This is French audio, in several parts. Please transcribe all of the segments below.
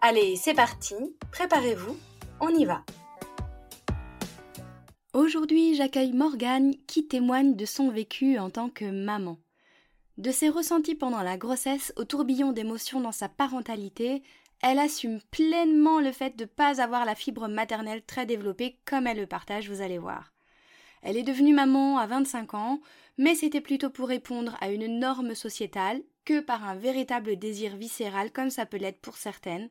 Allez, c'est parti, préparez-vous, on y va. Aujourd'hui, j'accueille Morgane qui témoigne de son vécu en tant que maman. De ses ressentis pendant la grossesse au tourbillon d'émotions dans sa parentalité, elle assume pleinement le fait de ne pas avoir la fibre maternelle très développée comme elle le partage, vous allez voir. Elle est devenue maman à 25 ans, mais c'était plutôt pour répondre à une norme sociétale que par un véritable désir viscéral comme ça peut l'être pour certaines.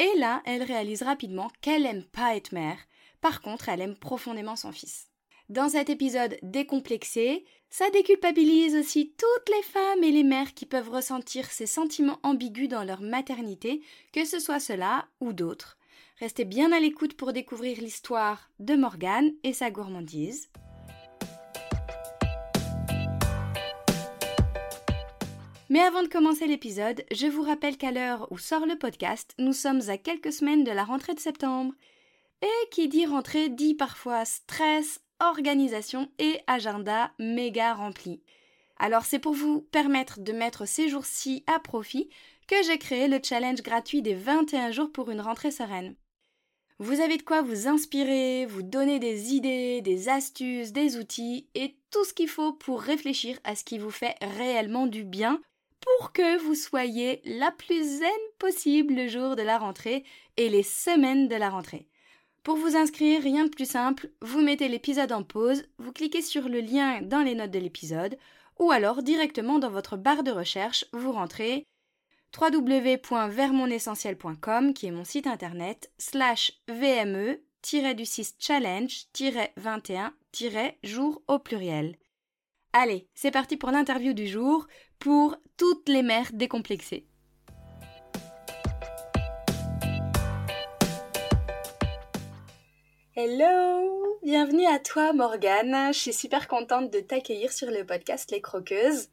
Et là, elle réalise rapidement qu'elle aime pas être mère, par contre, elle aime profondément son fils. Dans cet épisode décomplexé, ça déculpabilise aussi toutes les femmes et les mères qui peuvent ressentir ces sentiments ambigus dans leur maternité, que ce soit cela ou d'autres. Restez bien à l'écoute pour découvrir l'histoire de Morgane et sa gourmandise. Mais avant de commencer l'épisode, je vous rappelle qu'à l'heure où sort le podcast, nous sommes à quelques semaines de la rentrée de septembre. Et qui dit rentrée dit parfois stress, organisation et agenda méga rempli. Alors c'est pour vous permettre de mettre ces jours-ci à profit que j'ai créé le challenge gratuit des 21 jours pour une rentrée sereine. Vous avez de quoi vous inspirer, vous donner des idées, des astuces, des outils et tout ce qu'il faut pour réfléchir à ce qui vous fait réellement du bien pour que vous soyez la plus zen possible le jour de la rentrée et les semaines de la rentrée. Pour vous inscrire, rien de plus simple, vous mettez l'épisode en pause, vous cliquez sur le lien dans les notes de l'épisode, ou alors directement dans votre barre de recherche, vous rentrez www.vermonessentiel.com qui est mon site internet, slash VME, du 6 challenge, 21, jour au pluriel. Allez, c'est parti pour l'interview du jour pour toutes les mères décomplexées. Hello Bienvenue à toi Morgane, je suis super contente de t'accueillir sur le podcast Les Croqueuses.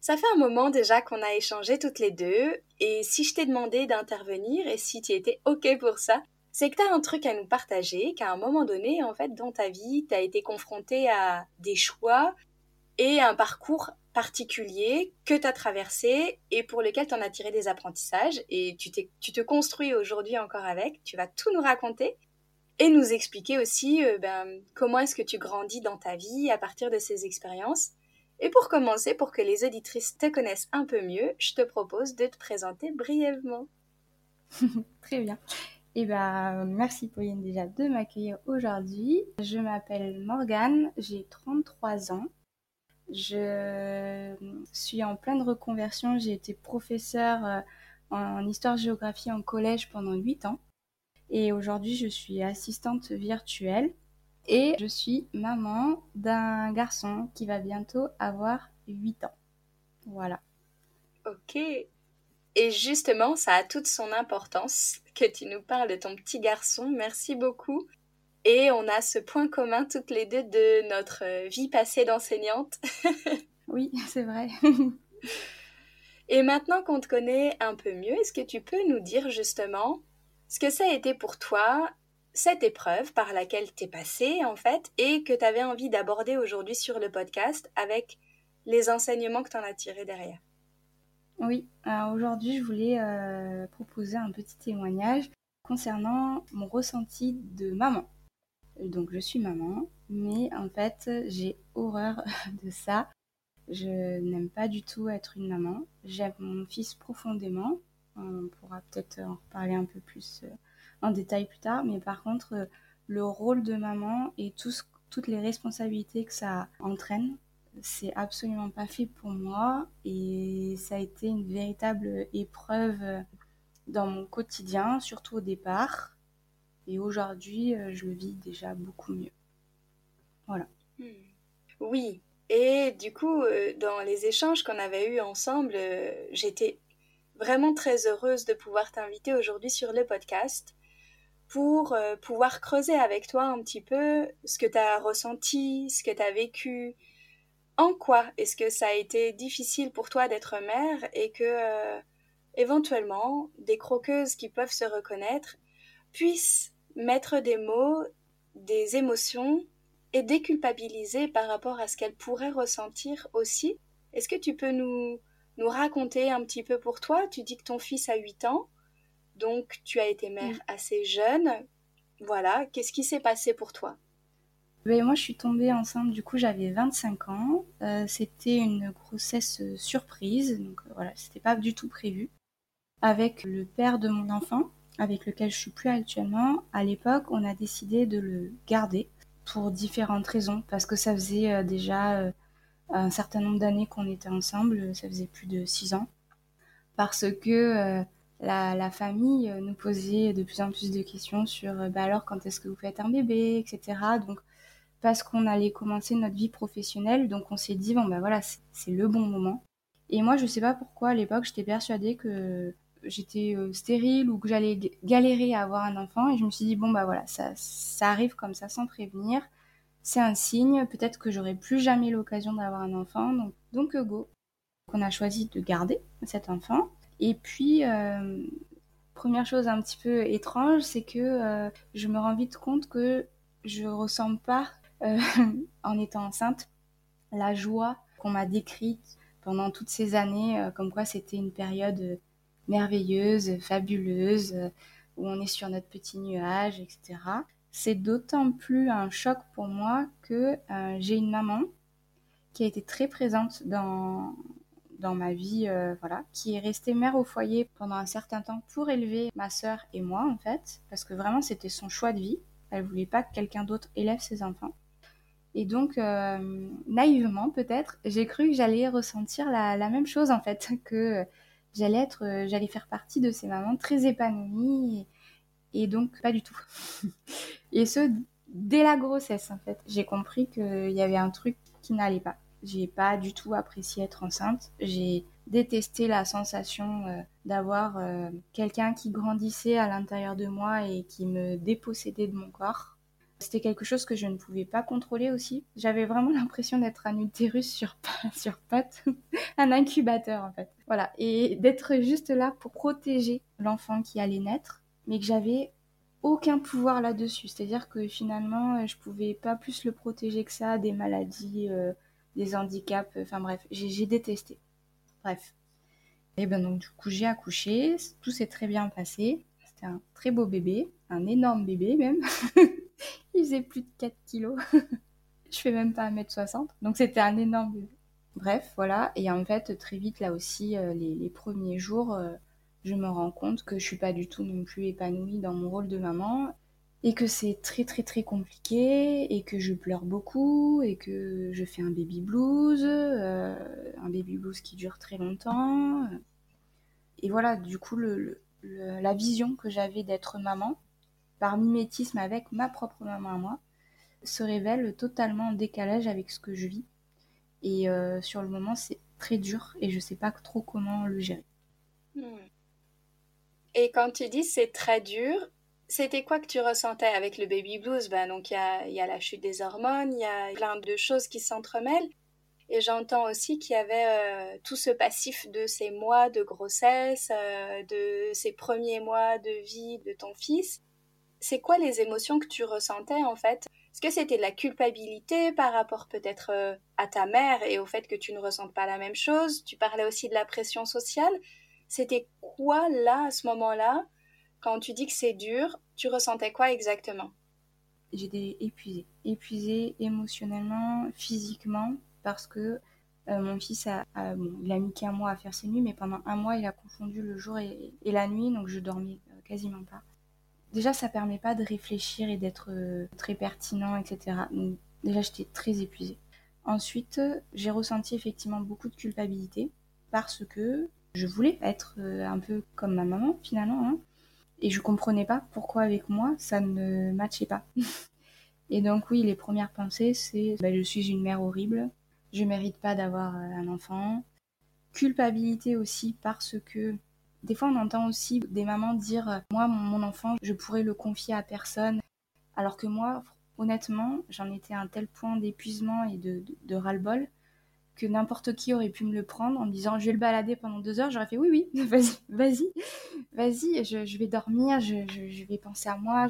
Ça fait un moment déjà qu'on a échangé toutes les deux et si je t'ai demandé d'intervenir et si tu étais OK pour ça, c'est que tu as un truc à nous partager, qu'à un moment donné, en fait, dans ta vie, tu été confronté à des choix et un parcours particulier que tu as traversé et pour lequel tu en as tiré des apprentissages et tu, tu te construis aujourd'hui encore avec. Tu vas tout nous raconter et nous expliquer aussi euh, ben, comment est-ce que tu grandis dans ta vie à partir de ces expériences. Et pour commencer, pour que les auditrices te connaissent un peu mieux, je te propose de te présenter brièvement. Très bien. Eh ben, merci Pauline déjà de m'accueillir aujourd'hui. Je m'appelle Morgane, j'ai 33 ans. Je suis en pleine reconversion. J'ai été professeure euh, en histoire-géographie en collège pendant 8 ans. Et aujourd'hui, je suis assistante virtuelle et je suis maman d'un garçon qui va bientôt avoir 8 ans. Voilà. Ok. Et justement, ça a toute son importance que tu nous parles de ton petit garçon. Merci beaucoup. Et on a ce point commun toutes les deux de notre vie passée d'enseignante. oui, c'est vrai. Et maintenant qu'on te connaît un peu mieux, est-ce que tu peux nous dire justement ce que ça a été pour toi, cette épreuve par laquelle tu es passé en fait, et que tu avais envie d'aborder aujourd'hui sur le podcast avec les enseignements que tu en as tirés derrière? Oui, aujourd'hui je voulais euh, proposer un petit témoignage concernant mon ressenti de maman. Donc je suis maman, mais en fait j'ai horreur de ça. Je n'aime pas du tout être une maman. J'aime mon fils profondément, on pourra peut-être en reparler un peu plus euh, en détail plus tard. Mais par contre, euh, le rôle de maman et toutes les responsabilités que ça entraîne, c'est absolument pas fait pour moi. Et ça a été une véritable épreuve dans mon quotidien, surtout au départ. Et aujourd'hui, je le vis déjà beaucoup mieux. Voilà. Hmm. Oui. Et du coup, dans les échanges qu'on avait eus ensemble, j'étais vraiment très heureuse de pouvoir t'inviter aujourd'hui sur le podcast pour euh, pouvoir creuser avec toi un petit peu ce que tu as ressenti, ce que tu as vécu, en quoi est-ce que ça a été difficile pour toi d'être mère et que euh, éventuellement des croqueuses qui peuvent se reconnaître puissent mettre des mots, des émotions et déculpabiliser par rapport à ce qu'elles pourraient ressentir aussi. Est-ce que tu peux nous, nous raconter un petit peu pour toi? Tu dis que ton fils a 8 ans, donc tu as été mère assez jeune. Voilà, qu'est-ce qui s'est passé pour toi? Ben, moi, je suis tombée enceinte, du coup, j'avais 25 ans. Euh, c'était une grossesse euh, surprise, donc euh, voilà, c'était pas du tout prévu. Avec le père de mon enfant, avec lequel je suis plus actuellement, à l'époque, on a décidé de le garder pour différentes raisons, parce que ça faisait déjà un certain nombre d'années qu'on était ensemble, ça faisait plus de 6 ans, parce que la, famille nous posait de plus en plus de questions sur bah alors quand est-ce que vous faites un bébé, etc. Donc parce qu'on allait commencer notre vie professionnelle. Donc on s'est dit, bon ben voilà, c'est le bon moment. Et moi, je sais pas pourquoi à l'époque, j'étais persuadée que j'étais euh, stérile ou que j'allais galérer à avoir un enfant. Et je me suis dit, bon bah voilà, ça, ça arrive comme ça sans prévenir. C'est un signe, peut-être que j'aurai plus jamais l'occasion d'avoir un enfant. Donc, donc euh, go. On a choisi de garder cet enfant. Et puis, euh, première chose un petit peu étrange, c'est que je me rends vite compte que je ressens pas euh, en étant enceinte, la joie qu'on m'a décrite pendant toutes ces années, euh, comme quoi c'était une période euh, merveilleuse, fabuleuse, où on est sur notre petit nuage, etc. C'est d'autant plus un choc pour moi que j'ai une maman qui a été très présente dans, dans ma vie, voilà, qui est restée mère au foyer pendant un certain temps pour élever ma sœur et moi, en fait, parce que vraiment c'était son choix de vie. Elle voulait pas que quelqu'un d'autre élève ses enfants. Et donc, euh, naïvement peut-être, j'ai cru que j'allais ressentir la, même chose en fait, que j'allais être, euh, j'allais faire partie de ces mamans très épanouies. Et, donc, pas du tout. et ce, dès la grossesse en fait, j'ai compris qu'il y avait un truc qui n'allait pas. J'ai pas du tout apprécié être enceinte. J'ai détesté la sensation euh, d'avoir quelqu'un qui grandissait à l'intérieur de moi et qui me dépossédait de mon corps. C'était quelque chose que je ne pouvais pas contrôler aussi. J'avais vraiment l'impression d'être un utérus sur, sur pattes, un incubateur en fait. Voilà, et d'être juste là pour protéger l'enfant qui allait naître, mais que j'avais aucun pouvoir là-dessus. C'est-à-dire que finalement, je pouvais pas plus le protéger que ça des maladies, euh, des handicaps, enfin bref, j'ai détesté. Bref. Et ben donc du coup, j'ai accouché, tout s'est très bien passé. C'était un très beau bébé, un énorme bébé même. Il faisait plus de 4 kilos. je fais même pas 1m60. Donc c'était un énorme. Bref, voilà. Et en fait, très vite, là aussi, euh, les, premiers jours, euh, je me rends compte que je suis pas du tout non plus épanouie dans mon rôle de maman. Et que c'est très très très compliqué, et que je pleure beaucoup, et que je fais un baby blues, euh, un baby blues qui dure très longtemps. Et voilà, du coup, la vision que j'avais d'être maman, par mimétisme avec ma propre maman à moi, se révèle totalement en décalage avec ce que je vis. Et euh, sur le moment, c'est très dur et je sais pas trop comment le gérer. Hmm. Et quand tu dis c'est très dur, c'était quoi que tu ressentais avec le baby blues? Ben, Donc il y a, la chute des hormones, il y a plein de choses qui s'entremêlent. Et j'entends aussi qu'il y avait euh, tout ce passif de ces mois de grossesse, euh, de ces premiers mois de vie de ton fils c'est quoi les émotions que tu ressentais en fait? Est-ce que c'était de la culpabilité par rapport peut-être euh, à ta mère et au fait que tu ne ressentes pas la même chose? Tu parlais aussi de la pression sociale. C'était quoi là, à ce moment-là, quand tu dis que c'est dur, tu ressentais quoi exactement? J'étais épuisée, épuisée émotionnellement, physiquement, parce que euh, mon fils a, il a mis qu'un mois à faire ses nuits, mais pendant un mois, il a confondu le jour et, la nuit, donc je dormais euh, quasiment pas déjà ça permet pas de réfléchir et d'être euh, très pertinent, etc. Donc déjà j'étais très épuisée. Ensuite, j'ai ressenti effectivement beaucoup de culpabilité parce que je voulais être euh, un peu comme ma maman finalement, hein, et je comprenais pas pourquoi avec moi ça ne matchait pas. et donc oui, les premières pensées c'est bah, je suis une mère horrible, je mérite pas d'avoir euh, un enfant. Culpabilité aussi parce que Des fois, on entend aussi des mamans dire euh, Moi, mon enfant, je pourrais le confier à personne. Alors que moi, honnêtement, j'en étais à un tel point d'épuisement et de, de, ras-le-bol que n'importe qui aurait pu me le prendre en me disant Je vais le balader pendant deux heures. J'aurais fait Oui, oui, vas-y, vas-y, vas-y, je, vais dormir, je, vais penser à moi.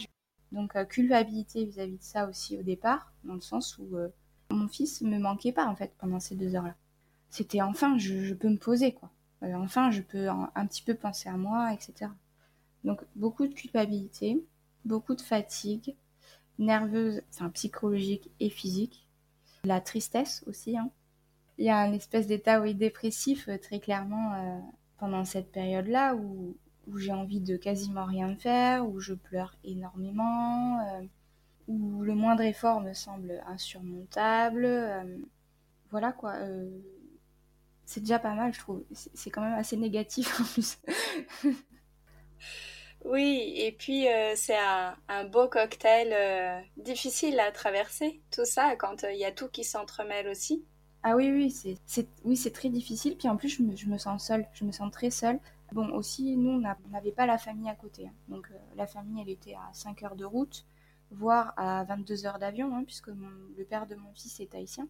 Donc, euh, culpabilité vis-à-vis de ça aussi au départ, dans le sens où euh, mon fils me manquait pas en fait pendant ces deux heures-là. C'était enfin, je, peux me poser quoi. Euh, enfin, je peux un, petit peu penser à moi, etc. Donc, beaucoup de culpabilité, beaucoup de fatigue, nerveuse, enfin psychologique et physique. La tristesse aussi. Hein. Il y a un espèce d'état oui, dépressif très clairement pendant cette période-là où j'ai envie de quasiment rien faire, où je pleure énormément, euh, où le moindre effort me semble insurmontable. Euh, voilà quoi. Euh, c'est déjà pas mal, je trouve. C'est quand même assez négatif en plus. oui, et puis c'est un, un, beau cocktail difficile à traverser, tout ça, quand il y a tout qui s'entremêle aussi. Ah oui, oui, c'est oui, très difficile. Puis en plus, je me, je me sens seule, je me sens très seule. Bon, aussi, nous, on n'avait pas la famille à côté. Hein. Donc, euh, la famille, elle était à 5 heures de route, voire à 22 heures d'avion, hein, puisque le père de mon fils est haïtien.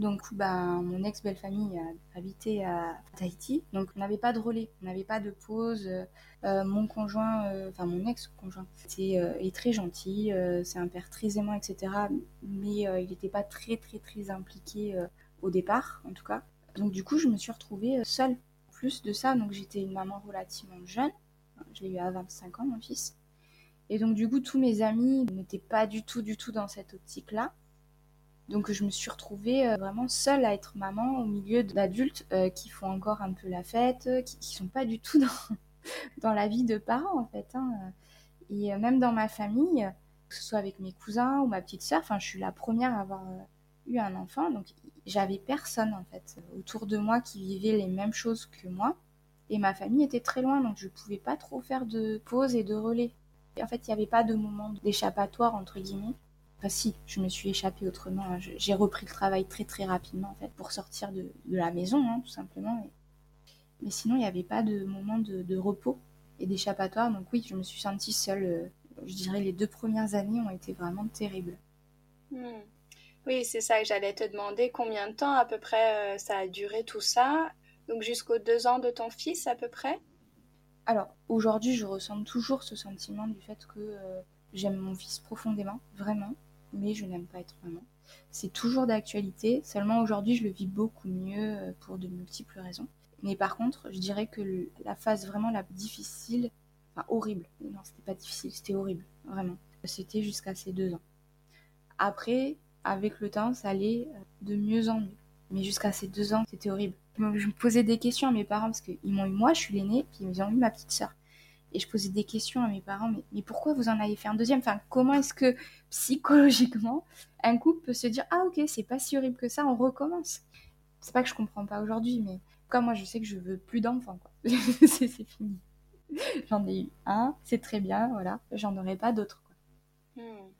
Donc, ben, mon ex-belle-famille habitait à Tahiti. Donc, on n'avait pas de relais, on n'avait pas de pause. Euh, mon conjoint, euh, enfin, mon ex-conjoint, est très gentil, c'est un père très aimant, etc. Mais il n'était pas très, très, très impliqué au départ, en tout cas. Donc, du coup, je me suis retrouvée seule plus de ça, donc j'étais une maman relativement jeune. Je l'ai eu à 25 ans, mon fils. Et donc, du coup, tous mes amis n'étaient pas du tout, du tout dans cette optique-là. Donc, je me suis retrouvée euh, vraiment seule à être maman au milieu d'adultes euh, qui font encore un peu la fête, qui, qui sont pas du tout dans, dans la vie de parents, en fait. Hein. Et euh, même dans ma famille, que ce soit avec mes cousins ou ma petite sœur, enfin, je suis la première à avoir eu un enfant, donc j'avais personne en fait autour de moi qui vivait les mêmes choses que moi. Et ma famille était très loin, donc je ne pouvais pas trop faire de pause et de relais. en fait, il n'y avait pas de moment d'échappatoire, entre guillemets. Enfin, si, je me suis échappée autrement. Hein. J'ai repris le travail très très rapidement, en fait, pour sortir de, la maison, hein, tout simplement. Mais sinon, il n'y avait pas de moment de, repos et d'échappatoire. Donc oui, je me suis sentie seule. Euh, je dirais les deux premières années ont été vraiment terribles. Hmm. Oui, c'est ça que j'allais te demander. Combien de temps à peu près euh, ça a duré tout ça Donc jusqu'aux deux ans de ton fils à peu près? Alors aujourd'hui, je ressens toujours ce sentiment du fait que euh, j'aime mon fils profondément, vraiment, mais je n'aime pas être maman. C'est toujours d'actualité, seulement aujourd'hui je le vis beaucoup mieux euh, pour de multiples raisons. Mais par contre, je dirais que la phase vraiment la difficile, enfin horrible, non c'était pas difficile, c'était horrible, vraiment. C'était jusqu'à ces deux ans. Après, avec le temps, ça allait euh, de mieux en mieux. Mais jusqu'à ces deux ans, c'était horrible. Je me posais des questions à mes parents parce qu'ils m'ont eu moi, je suis l'aînée, puis ils ont eu ma petite sœur. Et je posais des questions à mes parents, mais, mais pourquoi vous en avez fait un deuxième? Enfin, comment est-ce que psychologiquement, un couple peut se dire Ah, ok, c'est pas si horrible que ça, on recommence? C'est pas que je comprends pas aujourd'hui, mais comme moi, je sais que je veux plus d'enfants, quoi. c'est fini. J'en ai eu un, c'est très bien, voilà. J'en aurai pas d'autres. Hmm.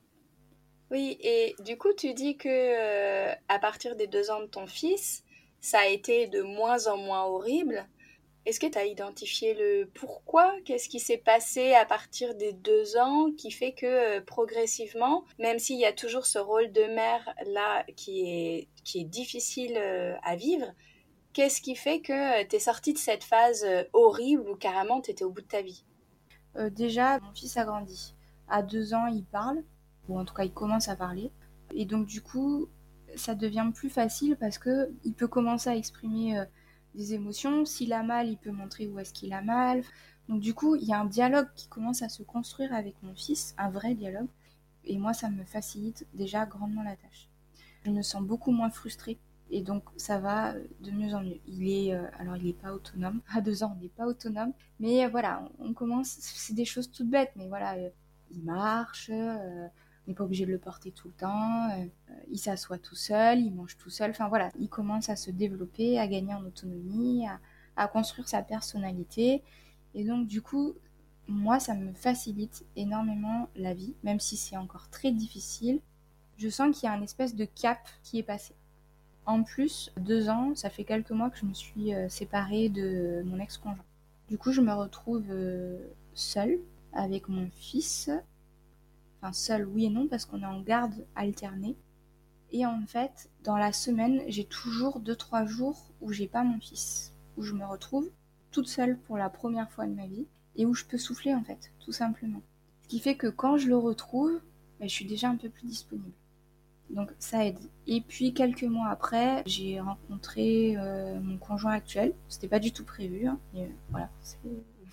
Oui, et du coup, tu dis que euh, à partir des deux ans de ton fils, ça a été de moins en moins horrible. Est-ce que tu as identifié le pourquoi? Qu'est-ce qui s'est passé à partir des deux ans qui fait que euh, progressivement, même s'il y a toujours ce rôle de mère là qui est, qui est difficile euh, à vivre, qu'est-ce qui fait que tu es sortie de cette phase horrible où carrément tu étais au bout de ta vie? Déjà, mon fils a grandi. À deux ans, il parle ou en tout cas il commence à parler. Et donc du coup, ça devient plus facile parce que il peut commencer à exprimer euh, des émotions. S'il a mal, il peut montrer où est-ce qu'il a mal. Donc du coup, il y a un dialogue qui commence à se construire avec mon fils, un vrai dialogue. Et moi, ça me facilite déjà grandement la tâche. Je me sens beaucoup moins frustrée et donc ça va de mieux en mieux. Il est, euh, alors il n'est pas autonome. À deux ans, on n'est pas autonome, mais voilà, on, commence. C'est des choses toutes bêtes, mais voilà, euh, il marche n'est pas obligé de le porter tout le temps, euh, il s'assoit tout seul, il mange tout seul, enfin voilà, il commence à se développer, à gagner en autonomie, à, construire sa personnalité. Et donc du coup, moi, ça me facilite énormément la vie, même si c'est encore très difficile. Je sens qu'il y a un espèce de cap qui est passé. En plus, deux ans, ça fait quelques mois que je me suis euh, séparée de mon ex-conjoint. Du coup, je me retrouve seule avec mon fils. Enfin, seule, oui et non, parce qu'on est en garde alternée. Et en fait, dans la semaine, j'ai toujours 2-3 jours où j'ai pas mon fils, où je me retrouve toute seule pour la première fois de ma vie et où je peux souffler en fait, tout simplement. Ce qui fait que quand je le retrouve, ben, je suis déjà un peu plus disponible. Donc ça aide. Et puis quelques mois après, j'ai rencontré euh, mon conjoint actuel. C'était pas du tout prévu, hein, euh, voilà,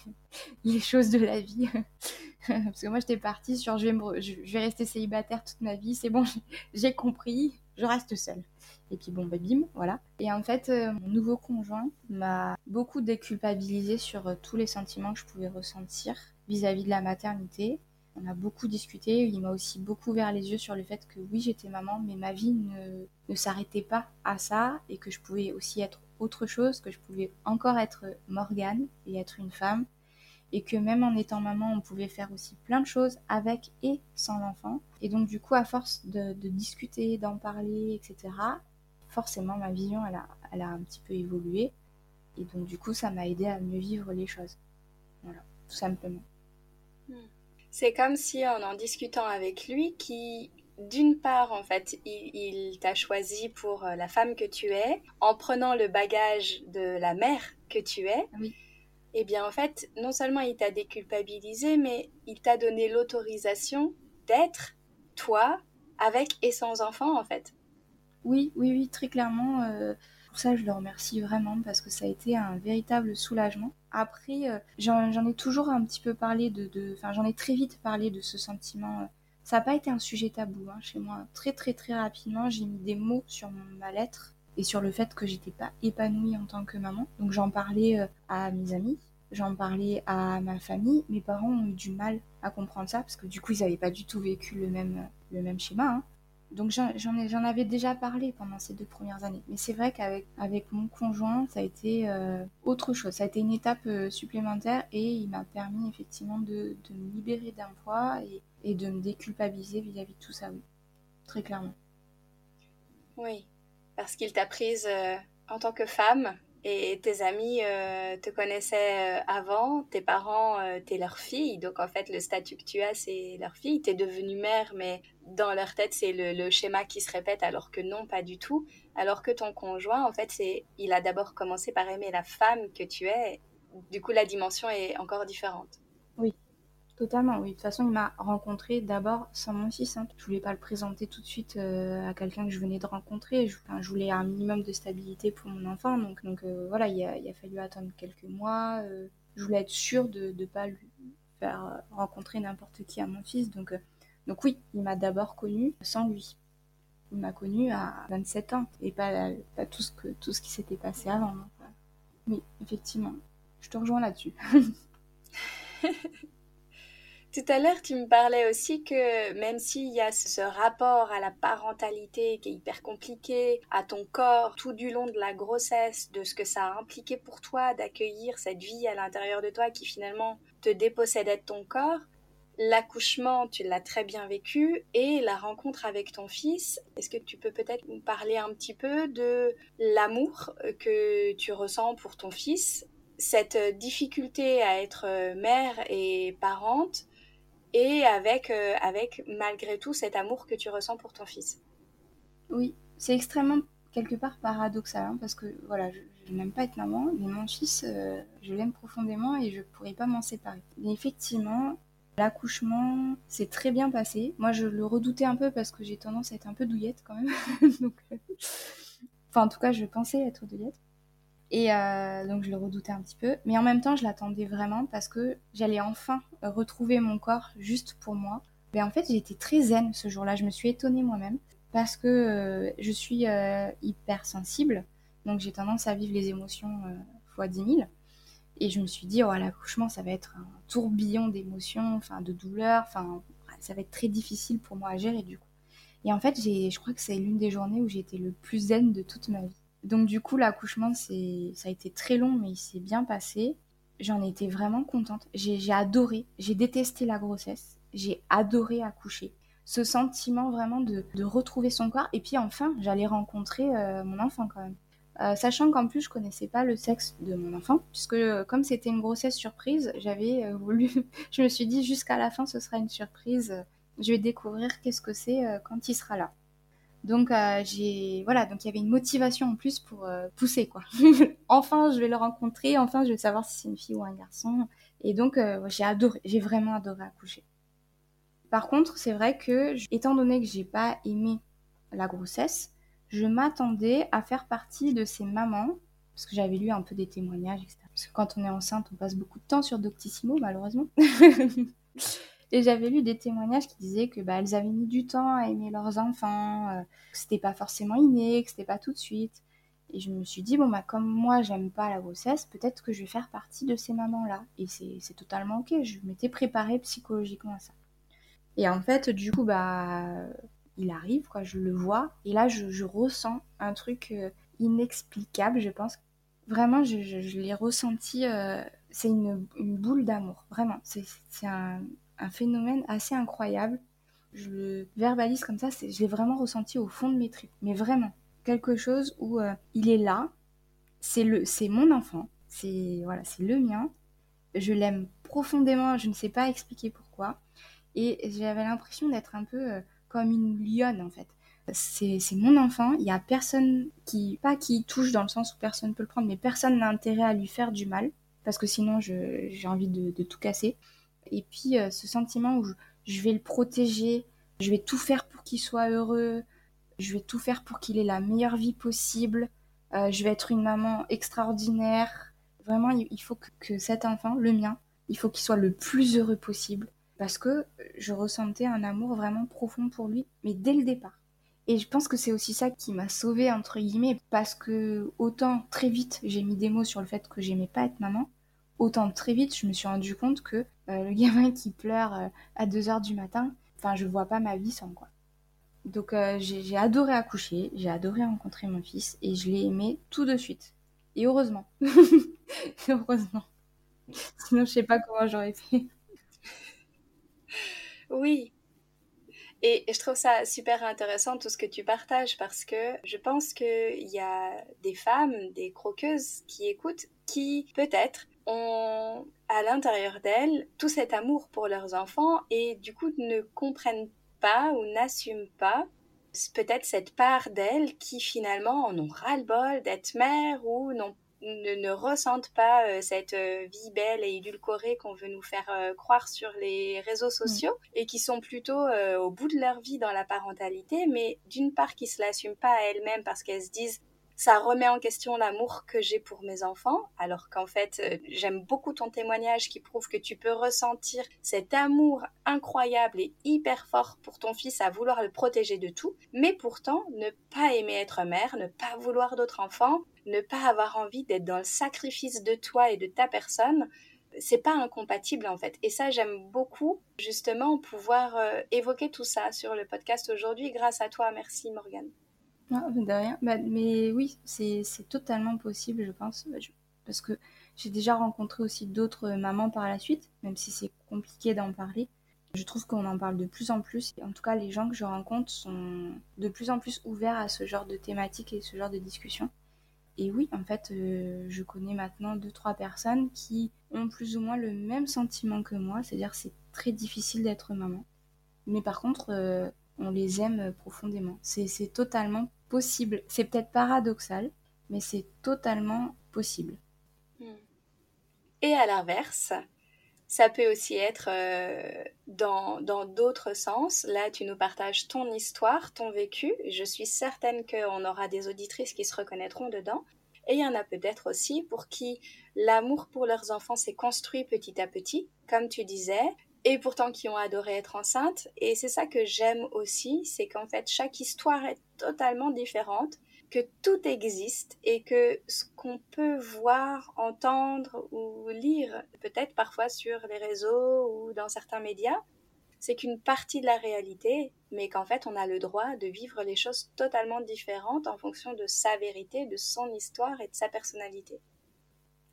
les choses de la vie. Parce que moi j'étais partie sur je vais, je vais rester célibataire toute ma vie, c'est bon, j'ai compris, je reste seule. Et puis bon, bah bim, voilà. Et en fait, euh, mon nouveau conjoint m'a beaucoup déculpabilisé sur euh, tous les sentiments que je pouvais ressentir vis-à-vis de la maternité. On a beaucoup discuté, il m'a aussi beaucoup ouvert les yeux sur le fait que oui, j'étais maman, mais ma vie ne, ne s'arrêtait pas à ça et que je pouvais aussi être autre chose, que je pouvais encore être Morgane et être une femme et que même en étant maman, on pouvait faire aussi plein de choses avec et sans l'enfant. Et donc du coup, à force de, discuter, d'en parler, etc., forcément, ma vision, elle a, elle a un petit peu évolué. Et donc, du coup, ça m'a aidé à mieux vivre les choses. Voilà, tout simplement. Hmm. C'est comme si, en en discutant avec lui, qui, d'une part, en fait, il, t'a choisi pour euh, la femme que tu es, en prenant le bagage de la mère que tu es. Oui. Eh bien, en fait, non seulement il t'a déculpabilisé, mais il t'a donné l'autorisation d'être toi avec et sans enfant, en fait. Oui, oui, oui, très clairement. Euh, pour ça, je le remercie vraiment parce que ça a été un véritable soulagement. Après, euh, j'en ai toujours un petit peu parlé de, enfin, j'en ai très vite parlé de ce sentiment. Ça n'a pas été un sujet tabou hein, chez moi. Très, très, très rapidement, j'ai mis des mots sur mon mal-être et sur le fait que j'étais pas épanouie en tant que maman. Donc, j'en parlais euh, à mes amis, j'en parlais à ma famille. Mes parents ont eu du mal à comprendre ça parce que du coup, ils n'avaient pas du tout vécu le même, le même schéma. Hein. Donc j'en avais déjà parlé pendant ces deux premières années. Mais c'est vrai qu'avec avec mon conjoint, ça a été euh, autre chose. Ça a été une étape euh, supplémentaire et il m'a permis effectivement de, me libérer d'un poids et, et, de me déculpabiliser vis-à-vis de tout ça, oui. Très clairement. Oui, parce qu'il t'a prise euh, en tant que femme et tes amis euh, te connaissaient euh, avant, tes parents, euh, t'es leur fille, donc en fait le statut que tu as c'est leur fille, t'es devenue mère, mais dans leur tête c'est le, schéma qui se répète alors que non, pas du tout. Alors que ton conjoint, en fait, c'est, il a d'abord commencé par aimer la femme que tu es, du coup la dimension est encore différente. Oui, Totalement, oui. De toute façon, il m'a rencontré d'abord sans mon fils. Hein. Je voulais pas le présenter tout de suite euh, à quelqu'un que je venais de rencontrer. Je, voulais un minimum de stabilité pour mon enfant. Donc, euh, voilà, il a, fallu attendre quelques mois. Euh, je voulais être sûre de ne pas lui faire rencontrer n'importe qui à mon fils. Donc, oui, il m'a d'abord connue sans lui. Il m'a connue à 27 ans et pas, tout ce qui s'était passé avant. oui, effectivement. Je te rejoins là-dessus. Tout à l'heure, tu me parlais aussi que même s'il y a ce rapport à la parentalité qui est hyper compliqué, à ton corps tout du long de la grossesse, de ce que ça a impliqué pour toi d'accueillir cette vie à l'intérieur de toi qui finalement te dépossédait de ton corps, l'accouchement, tu l'as très bien vécu, et la rencontre avec ton fils, est-ce que tu peux peut-être nous parler un petit peu de l'amour que tu ressens pour ton fils, cette difficulté à être mère et parente, et avec, euh, avec malgré tout cet amour que tu ressens pour ton fils. Oui, c'est extrêmement quelque part paradoxal hein, parce que voilà, je, n'aime pas être maman, mais mon fils, euh, je l'aime profondément et je ne pourrais pas m'en séparer. Mais effectivement, l'accouchement s'est très bien passé. Moi, je le redoutais un peu parce que j'ai tendance à être un peu douillette quand même. Euh, Enfin, en tout cas, je pensais être douillette. Et euh, donc je le redoutais un petit peu. Mais en même temps, je l'attendais vraiment parce que j'allais enfin retrouver mon corps juste pour moi. Mais en fait, été très zen ce jour-là. Je me suis étonnée moi-même parce que euh, je suis euh, hyper sensible. Donc j'ai tendance à vivre les émotions fois 10 000. Et je me suis dit, oh, l'accouchement, ça va être un tourbillon d'émotions, enfin de douleurs. Enfin, ça va être très difficile pour moi à gérer du coup. Et en fait, je crois que c'est l'une des journées où j'ai été le plus zen de toute ma vie. Donc du coup, l'accouchement, c'est, ça a été très long, mais il s'est bien passé. J'en étais vraiment contente. J'ai, adoré, j'ai détesté la grossesse, j'ai adoré accoucher. Ce sentiment vraiment de, retrouver son corps. Et puis enfin, j'allais rencontrer euh, mon enfant quand même. Euh, sachant qu'en plus je connaissais pas le sexe de mon enfant, puisque euh, comme c'était une grossesse surprise, j'avais voulu, je me suis dit jusqu'à la fin ce sera une surprise, je vais découvrir qu'est-ce que c'est quand il sera là. Donc j'ai voilà, donc il y avait une motivation en plus pour pousser quoi. enfin je vais le rencontrer, enfin je vais savoir si c'est une fille ou un garçon. Et donc j'ai adoré, j'ai vraiment adoré accoucher. Par contre c'est vrai que étant donné que j'ai pas aimé la grossesse, je m'attendais à faire partie de ces mamans, parce que j'avais lu un peu des témoignages, etc. Parce que quand on est enceinte, on passe beaucoup de temps sur Doctissimo, malheureusement. Et j'avais lu des témoignages qui disaient que bah, elles avaient mis du temps à aimer leurs enfants, euh, que c'était pas forcément inné, que c'était pas tout de suite. Et je me suis dit, bon, bah, comme moi, j'aime pas la grossesse, peut-être que je vais faire partie de ces mamans-là. Et c'est totalement ok, je m'étais préparée psychologiquement à ça. Et en fait, du coup, bah, il arrive, quoi, je le vois, et là je, ressens un truc euh, inexplicable, je pense. Vraiment, je, l'ai ressenti, euh, c'est une, boule d'amour, vraiment. C'est un, phénomène assez incroyable. Je le verbalise comme ça, je l'ai vraiment ressenti au fond de mes tripes, mais vraiment. Quelque chose où euh, il est là, c'est mon enfant, c'est voilà, c'est le mien. Je l'aime profondément, je ne sais pas expliquer pourquoi. Et j'avais l'impression d'être un peu comme une lionne en fait. C'est mon enfant, il y a personne qui, pas qui touche dans le sens où personne peut le prendre, mais personne n'a intérêt à lui faire du mal, parce que sinon j'ai envie de, tout casser. Et puis euh, ce sentiment où je, vais le protéger, je vais tout faire pour qu'il soit heureux, je vais tout faire pour qu'il ait la meilleure vie possible, euh, je vais être une maman extraordinaire. Vraiment, il, faut que cet enfant, le mien, il faut qu'il soit le plus heureux possible parce que je ressentais un amour vraiment profond pour lui, mais dès le départ. Et je pense que c'est aussi ça qui m'a sauvée, entre guillemets, parce que autant très vite j'ai mis des mots sur le fait que j'aimais pas être maman, autant très vite je me suis rendu compte que euh, le gamin qui pleure euh, à 2h du matin, enfin je vois pas ma vie sans quoi. Donc euh, j'ai adoré accoucher, j'ai adoré rencontrer mon fils et je l'ai aimé tout de suite. Et heureusement. heureusement. Sinon je sais pas comment j'aurais fait. Oui. Et, je trouve ça super intéressant tout ce que tu partages parce que je pense qu'il y a des femmes, des croqueuses qui écoutent qui peut-être ont à l'intérieur d'elles tout cet amour pour leurs enfants et du coup ne comprennent pas ou n'assument pas peut-être cette part d'elles qui finalement en ont ras-le-bol d'être mère ou ne, ressentent pas euh, cette euh, vie belle et édulcorée qu'on veut nous faire euh, croire sur les réseaux mm. sociaux et qui sont plutôt au bout de leur vie dans la parentalité, mais d'une part qui se l'assument pas à elles-mêmes parce qu'elles se disent ça remet en question l'amour que j'ai pour mes enfants, alors qu'en fait, euh, j'aime beaucoup ton témoignage qui prouve que tu peux ressentir cet amour incroyable et hyper fort pour ton fils à vouloir le protéger de tout, mais pourtant ne pas aimer être mère, ne pas vouloir d'autres enfants, ne pas avoir envie d'être dans le sacrifice de toi et de ta personne, c'est pas incompatible en fait. Et ça, j'aime beaucoup justement pouvoir euh, évoquer tout ça sur le podcast aujourd'hui grâce à toi. Merci Morgane. De rien. Bah, mais oui, c'est totalement possible, je pense. Bah, parce que j'ai déjà rencontré aussi d'autres mamans par la suite, même si c'est compliqué d'en parler. Je trouve qu'on en parle de plus en plus. En tout cas, les gens que je rencontre sont de plus en plus ouverts à ce genre de thématiques et ce genre de discussions. Et oui, en fait, euh, je connais maintenant deux, trois personnes qui ont plus ou moins le même sentiment que moi, c'est-à-dire c'est très difficile d'être maman. Mais par contre, euh, on les aime profondément. C'est totalement possible. C'est peut-être paradoxal, mais c'est totalement possible. Hmm. Et à l'inverse, ça peut aussi être euh, dans d'autres sens. Là, tu nous partages ton histoire, ton vécu. Je suis certaine qu'on aura des auditrices qui se reconnaîtront dedans. Et il y en a peut-être aussi pour qui l'amour pour leurs enfants s'est construit petit à petit, comme tu disais, et pourtant qui ont adoré être enceintes. Et c'est ça que j'aime aussi, c'est qu'en fait chaque histoire est totalement différente, que tout existe et que ce qu'on peut voir, entendre ou lire, peut-être parfois sur les réseaux ou dans certains médias, c'est qu'une partie de la réalité, mais qu'en fait on a le droit de vivre les choses totalement différentes en fonction de sa vérité, de son histoire et de sa personnalité.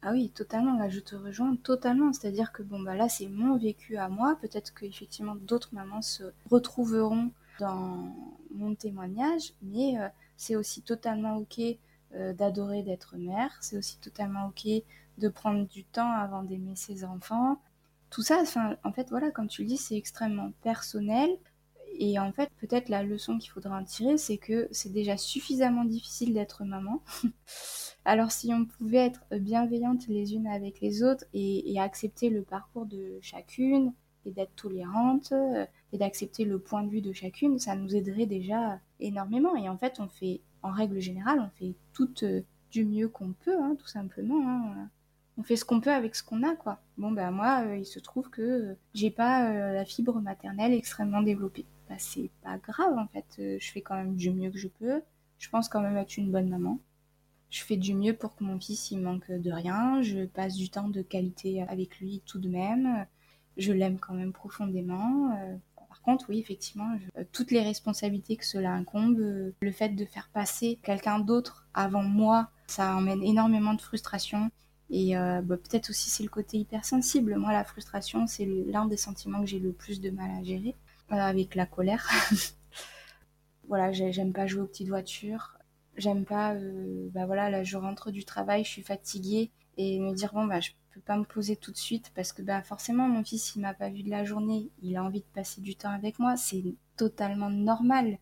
Ah oui, totalement, là je te rejoins totalement. C'est-à-dire que bon bah là c'est mon vécu à moi. Peut-être qu'effectivement d'autres mamans se retrouveront dans mon témoignage, mais euh, c'est aussi totalement ok d'adorer d'être mère. C'est aussi totalement ok de prendre du temps avant d'aimer ses enfants. Tout ça, en fait, voilà, comme tu le dis, c'est extrêmement personnel. Et en fait, peut-être la leçon qu'il faudra en tirer, c'est que c'est déjà suffisamment difficile d'être maman. Alors si on pouvait être bienveillante les unes avec les autres et, accepter le parcours de chacune et d'être tolérante euh, et d'accepter le point de vue de chacune, ça nous aiderait déjà énormément. Et en fait, on fait, en règle générale, on fait tout euh, du mieux qu'on peut, hein, tout simplement. Hein. On fait ce qu'on peut avec ce qu'on a, quoi. Bon, ben moi, euh, il se trouve que j'ai pas la fibre maternelle extrêmement développée. Bah, c'est pas grave en fait. Euh, je fais quand même du mieux que je peux. Je pense quand même être une bonne maman. Je fais du mieux pour que mon fils il manque de rien. Je passe du temps de qualité avec lui tout de même. Je l'aime quand même profondément. Euh, par contre, oui, effectivement, euh, toutes les responsabilités que cela incombe, le fait de faire passer quelqu'un d'autre avant moi, ça emmène énormément de frustration. Et bah, peut-être aussi c'est le côté hypersensible. Moi, la frustration, c'est l'un des sentiments que j'ai le plus de mal à gérer avec la colère. voilà, j'aime pas jouer aux petites voitures. J'aime pas, euh, bah voilà, là je rentre du travail, je suis fatiguée et me dire bon bah je peux pas me poser tout de suite parce que bah forcément mon fils il m'a pas vu de la journée, il a envie de passer du temps avec moi, c'est totalement normal.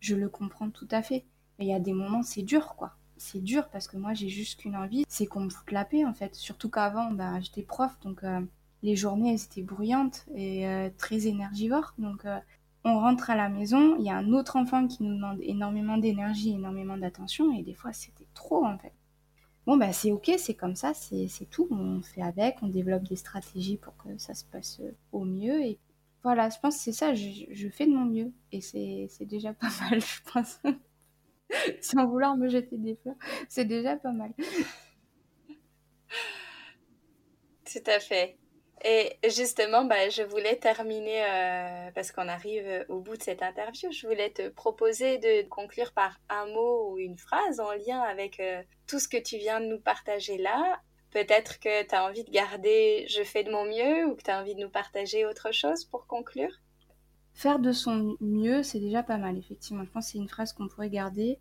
Je le comprends tout à fait. Mais il y a des moments c'est dur quoi. C'est dur parce que moi j'ai juste qu'une envie, c'est qu'on me foute la paix en fait. Surtout qu'avant bah j'étais prof donc euh, les journées elles étaient bruyantes et euh, très énergivores. Donc euh, on rentre à la maison, il y a un autre enfant qui nous demande énormément d'énergie, énormément d'attention et des fois c'était trop en fait. Bon bah c'est ok, c'est comme ça, c'est tout, on fait avec, on développe des stratégies pour que ça se passe euh, au mieux et voilà, je pense que c'est ça, je, fais de mon mieux et c'est déjà pas mal, je pense. Sans vouloir me jeter des fleurs, c'est déjà pas mal. Tout à fait. Et justement, bah, je voulais terminer, euh, parce qu'on arrive au bout de cette interview, je voulais te proposer de conclure par un mot ou une phrase en lien avec euh, tout ce que tu viens de nous partager là. Peut-être que tu as envie de garder je fais de mon mieux ou que tu as envie de nous partager autre chose pour conclure? Faire de son mieux, c'est déjà pas mal, effectivement. Je pense que c'est une phrase qu'on pourrait garder.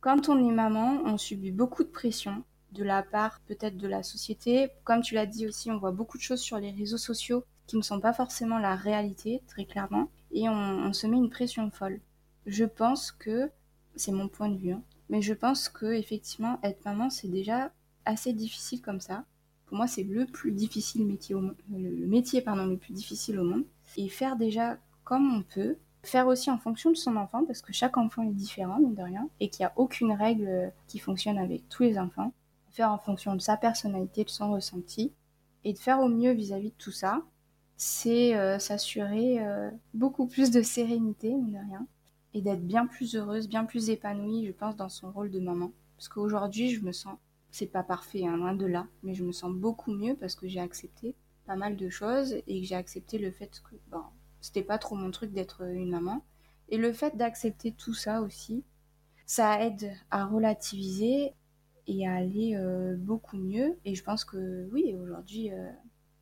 Quand on est maman, on subit beaucoup de pression de la part peut-être de la société. Comme tu l'as dit aussi, on voit beaucoup de choses sur les réseaux sociaux qui ne sont pas forcément la réalité, très clairement, et on, se met une pression folle. Je pense que, c'est mon point de vue, hein, mais je pense que effectivement être maman c'est déjà assez difficile comme ça. Pour moi, c'est le plus difficile métier le métier pardon le plus difficile au monde. Et faire déjà comme on peut, faire aussi en fonction de son enfant parce que chaque enfant est différent mine de rien et qu'il n'y a aucune règle qui fonctionne avec tous les enfants faire en fonction de sa personnalité, de son ressenti, et de faire au mieux vis-à-vis de tout ça, c'est euh, s'assurer euh, beaucoup plus de sérénité, mine de rien, et d'être bien plus heureuse, bien plus épanouie, je pense, dans son rôle de maman. Parce qu'aujourd'hui, je me sens, c'est pas parfait, hein, loin de là, mais je me sens beaucoup mieux parce que j'ai accepté pas mal de choses et que j'ai accepté le fait que, bon, c'était pas trop mon truc d'être une maman. Et le fait d'accepter tout ça aussi, ça aide à relativiser et à aller euh, beaucoup mieux. Et je pense que oui, aujourd'hui, euh,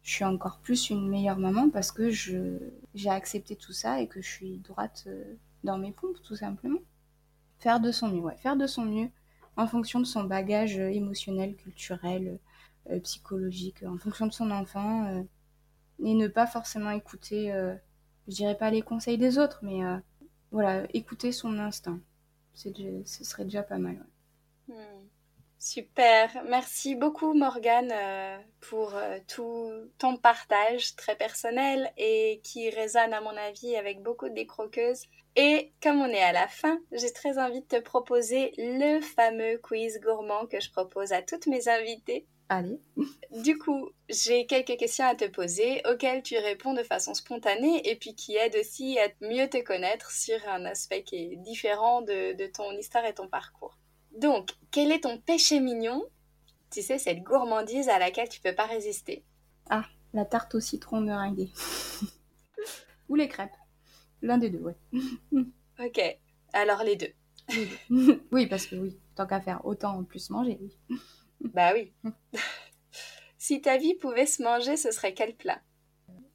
je suis encore plus une meilleure maman parce que j'ai accepté tout ça et que je suis droite euh, dans mes pompes, tout simplement. Faire de son mieux, ouais, faire de son mieux en fonction de son bagage émotionnel, culturel, psychologique, en fonction de son enfant, et ne pas forcément écouter, je dirais pas les conseils des autres, mais voilà, écouter son instinct. C'est, ce serait déjà pas mal. Ouais. Hmm. Super, merci beaucoup Morgane euh, pour euh, tout ton partage très personnel et qui résonne à mon avis avec beaucoup de décroqueuses. Et comme on est à la fin, j'ai très envie de te proposer le fameux quiz gourmand que je propose à toutes mes invitées. Allez. Du coup, j'ai quelques questions à te poser auxquelles tu réponds de façon spontanée et puis qui aident aussi à mieux te connaître sur un aspect qui est différent de ton histoire et ton parcours. Donc, quel est ton péché mignon? Tu sais, cette gourmandise à laquelle tu peux pas résister. Ah, la tarte au citron meringuée. Ou les crêpes. L'un des deux, ouais. ok, alors les deux. oui, parce que oui, tant qu'à faire autant en plus manger, oui. bah oui. si ta vie pouvait se manger, ce serait quel plat?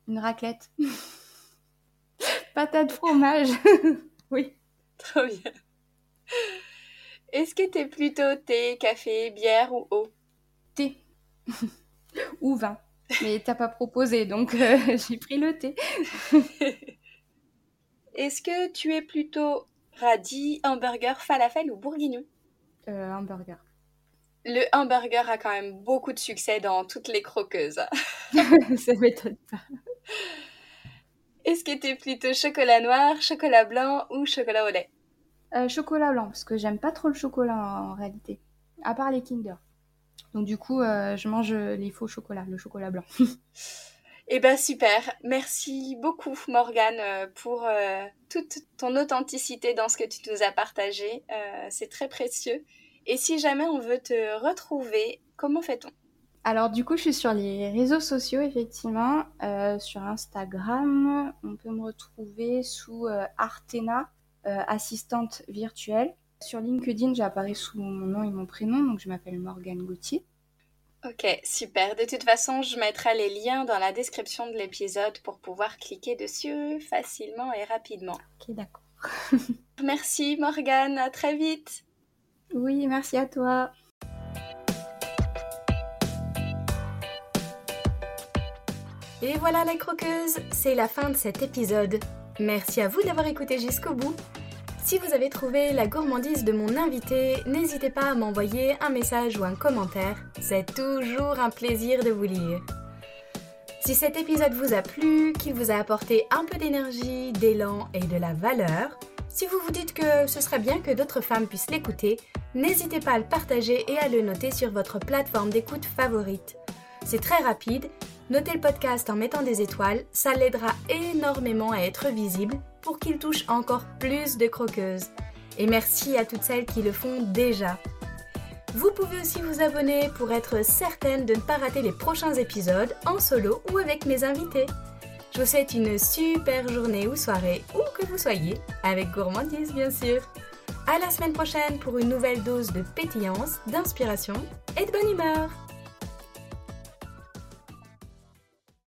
Une raclette. Patate fromage. oui. Trop bien. Est-ce que t'es plutôt thé, café, bière ou eau? Thé. ou vin. Mais t'as pas proposé, donc euh, j'ai pris le thé. Est-ce que tu es plutôt radis, hamburger, falafel ou bourguignon? Euh, Hamburger. Le hamburger a quand même beaucoup de succès dans toutes les croqueuses. Ça m'étonne pas. Est-ce que tu es plutôt chocolat noir, chocolat blanc ou chocolat au lait? Euh, Chocolat blanc, parce que j'aime pas trop le chocolat en, réalité. À part les Kinder. Donc du coup, euh, je mange les faux chocolats, le chocolat blanc. Eh ben super, merci beaucoup Morgane euh, pour toute ton authenticité dans ce que tu nous as partagé. c'est très précieux. Et si jamais on veut te retrouver, comment fait-on? Alors du coup, je suis sur les réseaux sociaux, effectivement. Euh, sur Instagram, on peut me retrouver sous euh, Artena, euh, assistante virtuelle. Sur LinkedIn, j'apparais sous mon nom et mon prénom, donc je m'appelle Morgane Gauthier. Ok, super. De toute façon, je mettrai les liens dans la description de l'épisode pour pouvoir cliquer dessus facilement et rapidement. Ok, d'accord. merci Morgane, à très vite. Oui, merci à toi. Et voilà les croqueuses, c'est la fin de cet épisode. Merci à vous d'avoir écouté jusqu'au bout. Si vous avez trouvé la gourmandise de mon invité, n'hésitez pas à m'envoyer un message ou un commentaire. C'est toujours un plaisir de vous lire. Si cet épisode vous a plu, qu'il vous a apporté un peu d'énergie, d'élan et de la valeur, si vous vous dites que ce serait bien que d'autres femmes puissent l'écouter, n'hésitez pas à le partager et à le noter sur votre plateforme d'écoute favorite. C'est très rapide Notez le podcast en mettant des étoiles, ça l'aidera énormément à être visible pour qu'il touche encore plus de croqueuses. Et merci à toutes celles qui le font déjà. Vous pouvez aussi vous abonner pour être certaine de ne pas rater les prochains épisodes en solo ou avec mes invités. Je vous souhaite une super journée ou soirée, où que vous soyez, avec gourmandise bien sûr. À la semaine prochaine pour une nouvelle dose de pétillance, d'inspiration et de bonne humeur.